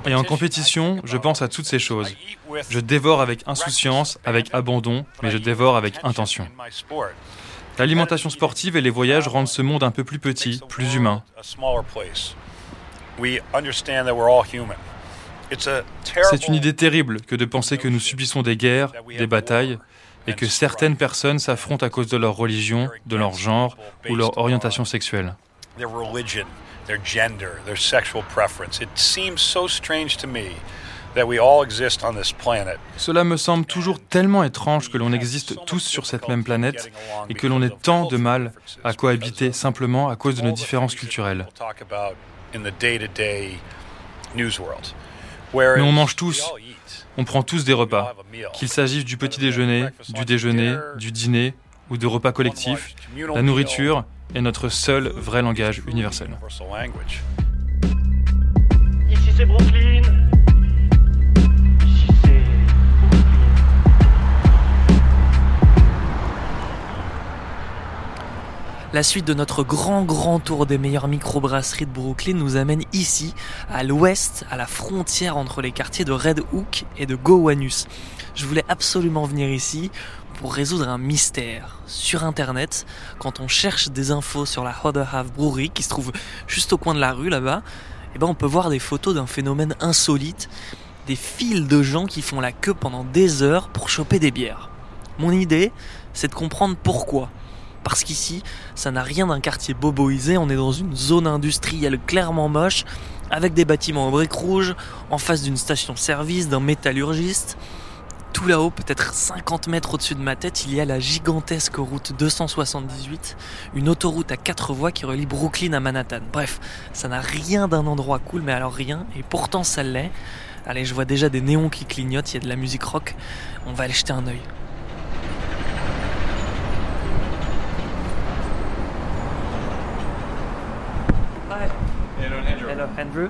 Et en compétition, je pense à toutes ces choses. Je dévore avec insouciance, avec abandon, mais je dévore avec intention. L'alimentation sportive et les voyages rendent ce monde un peu plus petit, plus humain. C'est une idée terrible que de penser que nous subissons des guerres, des batailles, et que certaines personnes s'affrontent à cause de leur religion, de leur genre ou leur orientation sexuelle. Cela me semble toujours tellement étrange que l'on existe tous sur cette même planète et que l'on ait tant de mal à cohabiter simplement à cause de nos différences culturelles. Mais on mange tous, on prend tous des repas, qu'il s'agisse du petit déjeuner, du déjeuner, du dîner ou de repas collectifs. La nourriture est notre seul vrai langage universel. Ici c'est Brooklyn. La suite de notre grand grand tour des meilleures microbrasseries de Brooklyn nous amène ici, à l'ouest, à la frontière entre les quartiers de Red Hook et de Gowanus. Je voulais absolument venir ici pour résoudre un mystère. Sur internet, quand on cherche des infos sur la Hodder Half Brewery qui se trouve juste au coin de la rue là-bas, eh ben on peut voir des photos d'un phénomène insolite, des files de gens qui font la queue pendant des heures pour choper des bières. Mon idée, c'est de comprendre pourquoi. Parce qu'ici, ça n'a rien d'un quartier boboisé, on est dans une zone industrielle clairement moche, avec des bâtiments en briques rouges, en face d'une station-service, d'un métallurgiste. Tout là-haut, peut-être 50 mètres au-dessus de ma tête, il y a la gigantesque route 278, une autoroute à quatre voies qui relie Brooklyn à Manhattan. Bref, ça n'a rien d'un endroit cool, mais alors rien, et pourtant ça l'est. Allez, je vois déjà des néons qui clignotent, il y a de la musique rock, on va aller jeter un œil. Hi. Hello, Andrew.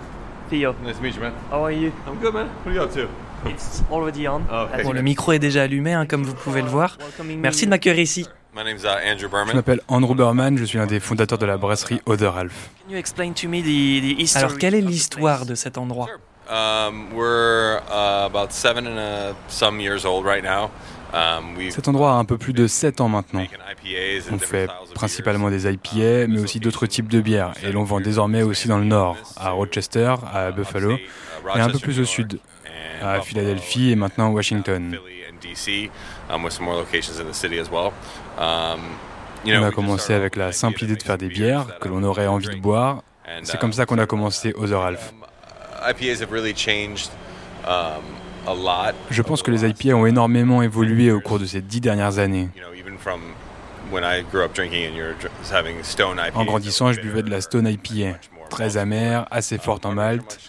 Theo. Nice to meet you, man. How are you? I'm good, man. What are you up to? It's already on. Oh, okay. Bon, le micro est déjà allumé, hein, comme vous pouvez le voir. Merci de m'accueillir ici. My name's uh, Andrew Je Berman. m'appelle Andrew Berman, je suis un des fondateurs de la brasserie Other Half. Can you explain to me the, the history Alors, quelle est l'histoire de cet endroit? Um, we're uh, about seven and uh, some years old right now. Um, Cet endroit a un peu plus de 7 ans maintenant. On fait principalement des IPA, mais aussi d'autres types de bières. Et l'on vend désormais aussi dans le nord, à Rochester, à Buffalo, et un peu plus au sud, à Philadelphie et maintenant Washington. Um. Um, you know, On a commencé avec la simple idée de faire des bières que l'on aurait envie de boire. C'est comme ça qu'on a commencé Other Half. IPAs have really changed um. Je pense que les IPA ont énormément évolué au cours de ces dix dernières années. En grandissant, je buvais de la Stone IPA, très amère, assez forte en malt.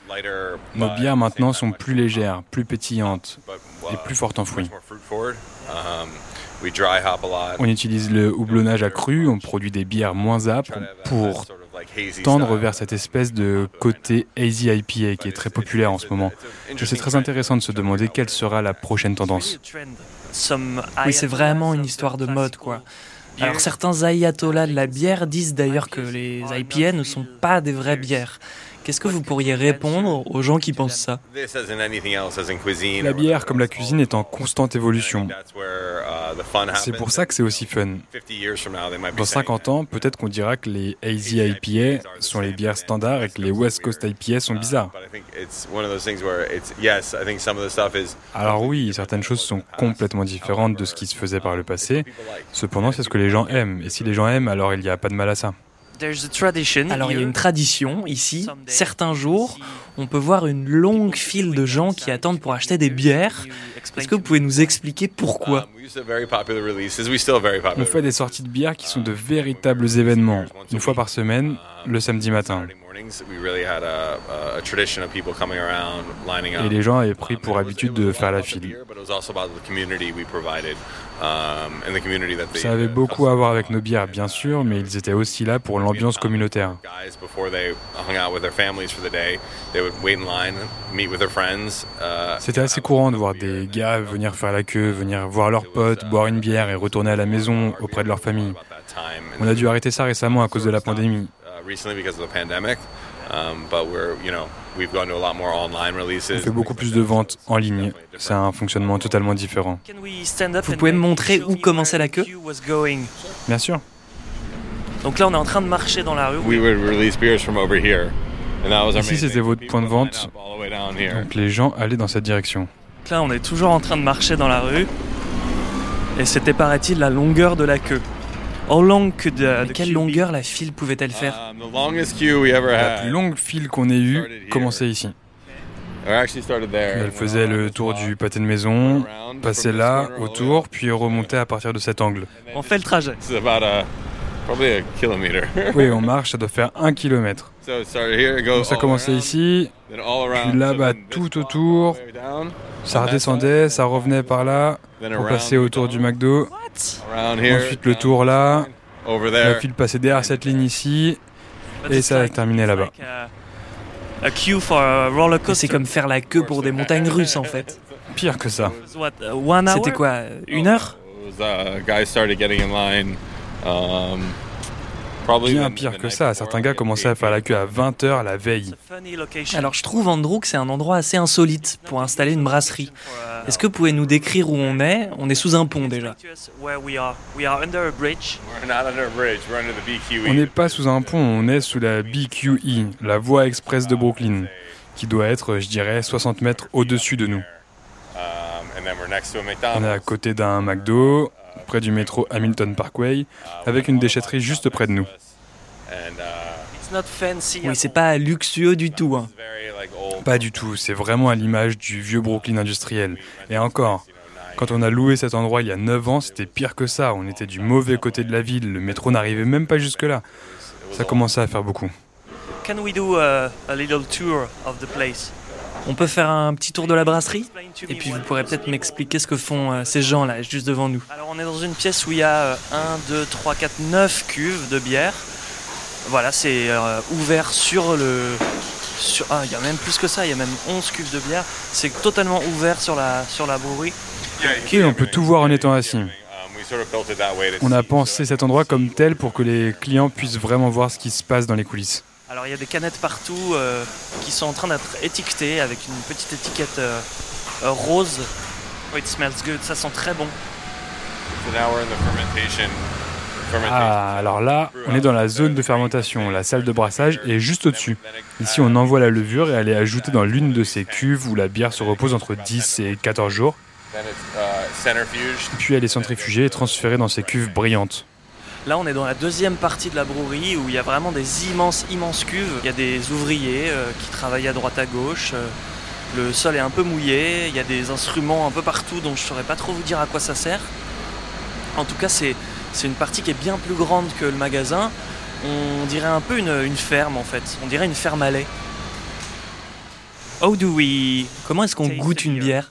Nos bières maintenant sont plus légères, plus pétillantes et plus fortes en fruits. Um. On utilise le houblonnage accru, on produit des bières moins âpres pour tendre vers cette espèce de côté hazy IPA qui est très populaire en ce moment. Et C'est très intéressant de se demander quelle sera la prochaine tendance. Oui, c'est vraiment une histoire de mode, quoi. Alors certains ayatollahs de la bière disent d'ailleurs que les IPA ne sont pas des vraies bières. Qu'est-ce que vous pourriez répondre aux gens qui pensent ça. La bière, comme la cuisine, est en constante évolution. Uh, C'est pour ça que c'est aussi fun. 50 years from now, they might be Dans saying 50 ans, peut-être qu'on dira que les hazy IPA sont les bières standards et que les West Coast IPA sont bizarres. Stuff is Alors oui, certaines choses sont complètement différentes de ce qui se faisait par le passé. Cependant, c'est ce que les gens aiment. Et si les gens aiment, alors il n'y a pas de mal à ça. Alors il y a une tradition ici. Certains jours, on peut voir une longue file de gens qui attendent pour acheter des bières. Est-ce que vous pouvez nous expliquer pourquoi? On fait des sorties de bières qui sont de véritables événements, une fois par semaine, le samedi matin. Et les gens avaient pris pour habitude de faire la file. Ça avait beaucoup à voir avec nos bières, bien sûr, mais ils étaient aussi là pour l'ambiance communautaire. C'était assez courant de voir des gars venir faire la queue, venir voir leurs potes, boire une bière et retourner à la maison auprès de leur famille. On a dû arrêter ça récemment à cause de la pandémie. On fait beaucoup plus de ventes en ligne. C'est un fonctionnement totalement différent. Vous pouvez me montrer où commençait la queue? Bien sûr. Donc là, on est en train de marcher dans la rue. Ici, c'était votre point de vente. Donc les gens allaient dans cette direction. Là, on est toujours en train de marcher dans la rue. Et c'était, paraît-il, la longueur de la queue? How long de quelle longueur la file pouvait-elle faire? La plus longue file qu'on ait eue commençait ici. Elle faisait le tour du pâté de maison, passait là, autour, puis remontait à partir de cet angle. On fait le trajet. oui, on marche, ça doit faire un kilomètre. Donc ça commençait ici, puis là-bas tout autour, ça redescendait, ça revenait par là, pour passer autour du McDo. Ensuite le tour là, la file passait derrière cette ligne ici, et ça a terminé là-bas. C'est comme faire la queue pour des montagnes russes en fait. Pire que ça. C'était quoi Une heure? Bien pire que ça, certains gars commençaient à faire la queue à 20h la veille. Alors je trouve Andrew que c'est un endroit assez insolite pour installer une brasserie. Est-ce que vous pouvez nous décrire où on est? On est sous un pont déjà. On n'est pas sous un pont, on est sous la BQE, la voie express de Brooklyn, qui doit être, je dirais, 60 mètres au-dessus de nous. On est à côté d'un McDo, près du métro Hamilton Parkway, avec une déchetterie juste près de nous. Oui, c'est pas luxueux du tout. Hein. Pas du tout, c'est vraiment à l'image du vieux Brooklyn industriel. Et encore, quand on a loué cet endroit il y a 9 ans, c'était pire que ça. On était du mauvais côté de la ville, le métro n'arrivait même pas jusque-là. Ça commençait à faire beaucoup. Can we do a, a little tour of the place? On peut faire un petit tour de la brasserie? Et puis vous pourrez peut-être m'expliquer ce que font euh, ces gens-là, juste devant nous. On est dans une pièce où il y a 1, 2, 3, 4, 9 cuves de bière. Voilà, c'est euh, ouvert sur le... Sur, ah, il y a même plus que ça, il y a même 11 cuves de bière. C'est totalement ouvert sur la, sur la brewery. Ok, on peut tout voir en étant assis. On a pensé cet endroit comme tel pour que les clients puissent vraiment voir ce qui se passe dans les coulisses. Alors il y a des canettes partout euh, qui sont en train d'être étiquetées avec une petite étiquette euh, rose. Oh, it smells good, ça sent très bon. Ah, alors là, on est dans la zone de fermentation. La salle de brassage est juste au-dessus. Ici, on envoie la levure et elle est ajoutée dans l'une de ces cuves où la bière se repose entre 10 et 14 jours. Puis elle est centrifugée et transférée dans ces cuves brillantes. Là, on est dans la deuxième partie de la brouerie où il y a vraiment des immenses, immenses cuves. Il y a des ouvriers euh, qui travaillent à droite à gauche. Euh, le sol est un peu mouillé. Il y a des instruments un peu partout dont je ne saurais pas trop vous dire à quoi ça sert. En tout cas, c'est une partie qui est bien plus grande que le magasin. On dirait un peu une, ferme en fait. On dirait une ferme à lait. How do we... Comment est-ce qu'on goûte une bière?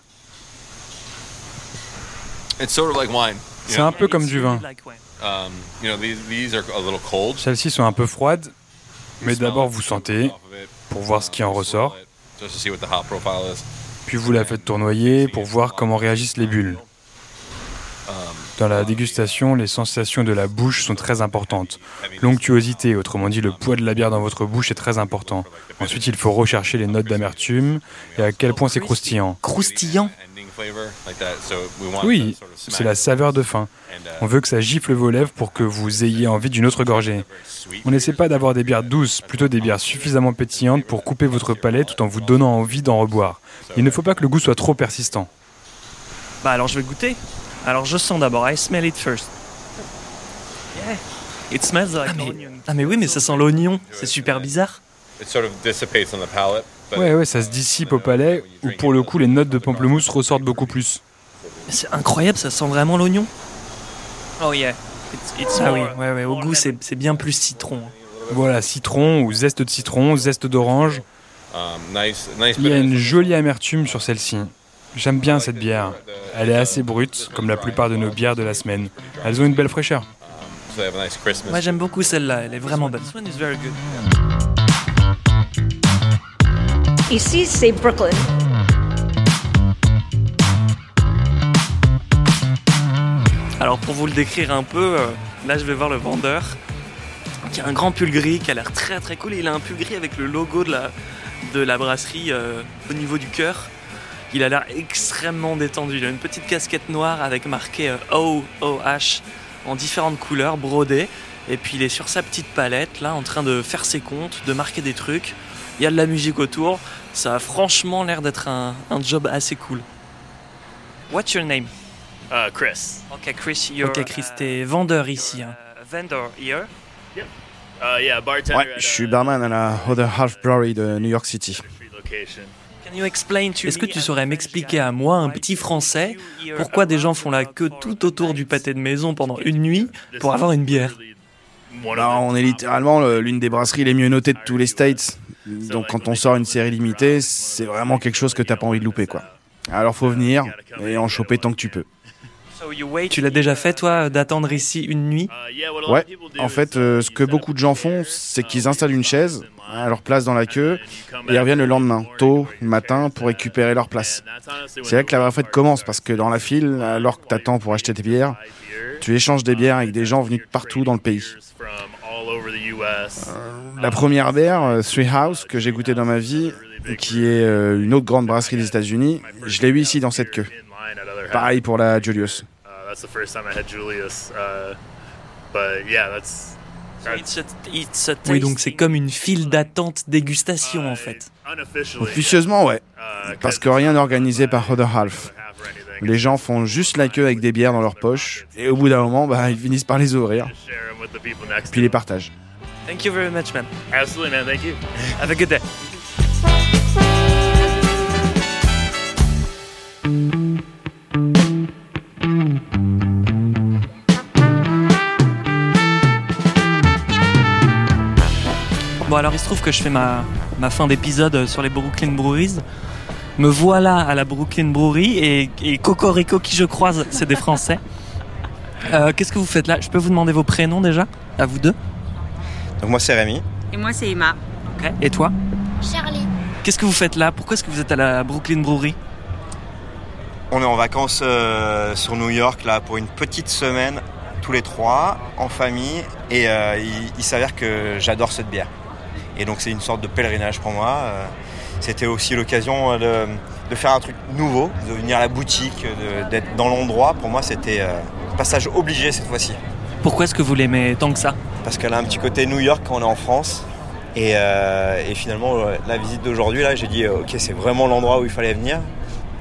C'est un peu comme du vin. Um, Celles-ci sont un peu froides, mais d'abord vous sentez pour voir ce qui en ressort. Puis vous la faites tournoyer pour voir comment réagissent les bulles. Dans la dégustation, les sensations de la bouche sont très importantes. L'onctuosité, autrement dit le poids de la bière dans votre bouche, est très important. Ensuite, il faut rechercher les notes d'amertume et à quel point c'est croustillant. Croustillant oui, c'est la saveur de fin. On veut que ça gifle vos lèvres pour que vous ayez envie d'une autre gorgée. On n'essaie pas d'avoir des bières douces, plutôt des bières suffisamment pétillantes pour couper votre palais tout en vous donnant envie d'en reboire. Il ne faut pas que le goût soit trop persistant. Bah alors je vais goûter. Alors je sens d'abord. I smell it first. It smells like ah, mais, ah mais oui, mais ça sent l'oignon. C'est super bizarre. Ouais, ouais, ça se dissipe au palais, où pour le coup les notes de pamplemousse ressortent beaucoup plus. C'est incroyable, ça sent vraiment l'oignon. Oh yeah. ah oui, ouais, ouais, au goût c'est bien plus citron. Voilà, citron ou zeste de citron, zeste d'orange. Um, Il y a une jolie amertume sur celle-ci. J'aime bien cette bière. Elle est assez brute, comme la plupart de nos bières de la semaine. Elles ont une belle fraîcheur. Moi j'aime beaucoup celle-là, elle est vraiment belle. Ici c'est Brooklyn. Alors pour vous le décrire un peu, euh, là je vais voir le vendeur qui a un grand pull gris qui a l'air très très cool. Il a un pull gris avec le logo de la, de la brasserie euh, au niveau du cœur. Il a l'air extrêmement détendu. Il a une petite casquette noire avec marqué euh, O O H en différentes couleurs, brodées. Et puis il est sur sa petite palette là en train de faire ses comptes, de marquer des trucs. Il y a de la musique autour. Ça a franchement l'air d'être un, un job assez cool. What's your name? Uh, Chris. Ok, Chris, ok, Chris, t'es vendeur ici. Hein. vendor here? Yep. Uh, yeah, bartender ouais, je suis barman à la Other Half Brewery de New York City. Est-ce que tu saurais m'expliquer à moi, un petit français, pourquoi des gens font la queue tout autour du pâté de maison pendant une nuit pour avoir une bière? Là, on est littéralement l'une des brasseries les mieux notées de tous les States. Donc quand on sort une série limitée, c'est vraiment quelque chose que t'as pas envie de louper, quoi. Alors faut venir et en choper tant que tu peux. Tu l'as déjà fait, toi, d'attendre ici une nuit Ouais. En fait, euh, ce que beaucoup de gens font, c'est qu'ils installent une chaise à leur place dans la queue et ils reviennent le lendemain, tôt, le matin, pour récupérer leur place. C'est là que la vraie fête commence parce que dans la file, alors que t'attends pour acheter tes bières, tu échanges des bières avec des gens venus de partout dans le pays. Euh, la première bière, euh, Three House, que j'ai goûté dans ma vie, qui est une autre grande brasserie des États-Unis, je l'ai eu ici dans cette queue. Pareil pour la Julius. That's the first time I had Julius. Uh, but yeah, that's. oui, donc c'est comme une file d'attente dégustation en fait. Officieusement, ouais. Uh, Parce que rien n'est organisé par Other Half. Les gens font juste la queue avec des bières dans leur poche et au bout d'un moment, bah, ils finissent par les ouvrir. Puis les partagent. Thank you very much, man. Absolutely, man. Thank you. Have a good day. Bon alors il se trouve que je fais ma, ma fin d'épisode sur les Brooklyn Breweries. Me voilà à la Brooklyn Brewery et, et Cocorico qui je croise, c'est des Français. Euh, qu'est-ce que vous faites là? Je peux vous demander vos prénoms déjà? À vous deux Donc moi c'est Rémi. Et moi c'est Emma. Et toi? Charlie. Qu'est-ce que vous faites là? Pourquoi est-ce que vous êtes à la Brooklyn Brewery? On est en vacances euh, sur New York là pour une petite semaine tous les trois en famille et euh, il s'avère que j'adore cette bière. Et donc c'est une sorte de pèlerinage pour moi. Euh, c'était aussi l'occasion euh, de, faire un truc nouveau, de venir à la boutique, d'être dans l'endroit. Pour moi, c'était un euh, passage obligé cette fois-ci. Pourquoi est-ce que vous l'aimez tant que ça? Parce qu'elle a un petit côté New York quand on est en France. Et, finalement, la visite d'aujourd'hui, là, j'ai dit, ok, c'est vraiment l'endroit où il fallait venir.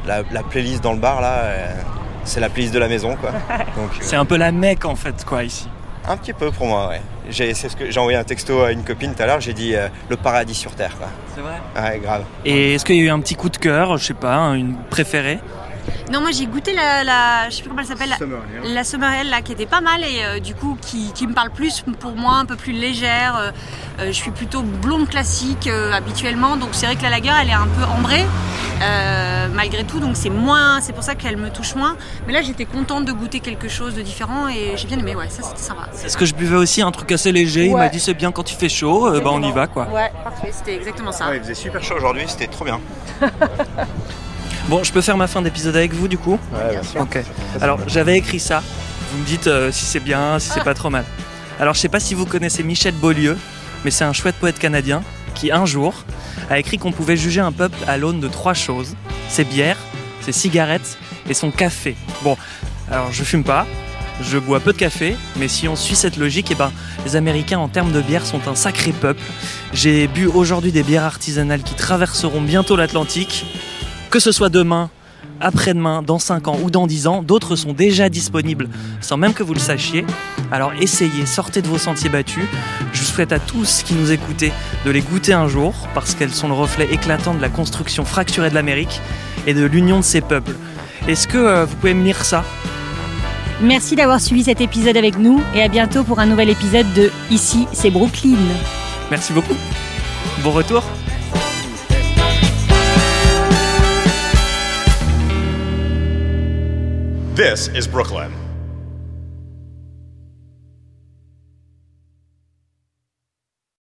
La, playlist dans le bar, là, c'est la playlist de la maison, quoi. c'est un peu la mecque, en fait, quoi, ici. Un petit peu pour moi, ouais. J'ai, envoyé un texto à une copine tout à l'heure, j'ai dit euh, le paradis sur Terre. C'est vrai? Ouais, grave. Et est-ce qu'il y a eu un petit coup de cœur, je sais pas, une préférée? Non, moi j'ai goûté la, la, je sais plus comment elle s'appelle, la, la Summer là, qui était pas mal et euh, du coup qui, qui, me parle plus pour moi, un peu plus légère. Euh, euh, je suis plutôt blonde classique habituellement, donc c'est vrai que la lager elle est un peu ambrée malgré tout, donc c'est moins, c'est pour ça qu'elle me touche moins. Mais là j'étais contente de goûter quelque chose de différent et j'ai bien aimé, ouais, ça c'était sympa. C'est ce que je buvais aussi, un truc assez léger. Il m'a dit c'est bien quand il fait chaud, bah on y va quoi. Ouais, parfait, c'était exactement ça. il faisait super chaud aujourd'hui, c'était trop bien. Bon, je peux faire ma fin d'épisode avec vous du coup Ouais, bien sûr. Ok. Alors, j'avais écrit ça. Vous me dites euh, si c'est bien, si c'est pas trop mal. Alors, je sais pas si vous connaissez Michel Beaulieu, mais c'est un chouette poète canadien qui, un jour, a écrit qu'on pouvait juger un peuple à l'aune de trois choses ses bières, ses cigarettes et son café. Bon, alors je fume pas, je bois peu de café, mais si on suit cette logique, eh ben, les Américains en termes de bière sont un sacré peuple. J'ai bu aujourd'hui des bières artisanales qui traverseront bientôt l'Atlantique que ce soit demain après-demain, dans 5 ans ou dans 10 ans. D'autres sont déjà disponibles sans même que vous le sachiez. Alors essayez, sortez de vos sentiers battus. Je vous souhaite à tous qui nous écoutez de les goûter un jour parce qu'elles sont le reflet éclatant de la construction fracturée de l'Amérique et de l'union de ses peuples. Est-ce que euh, vous pouvez me lire ça? Merci d'avoir suivi cet épisode avec nous et à bientôt pour un nouvel épisode de Ici, c'est Brooklyn. Merci beaucoup. Bon retour. This is Brooklyn.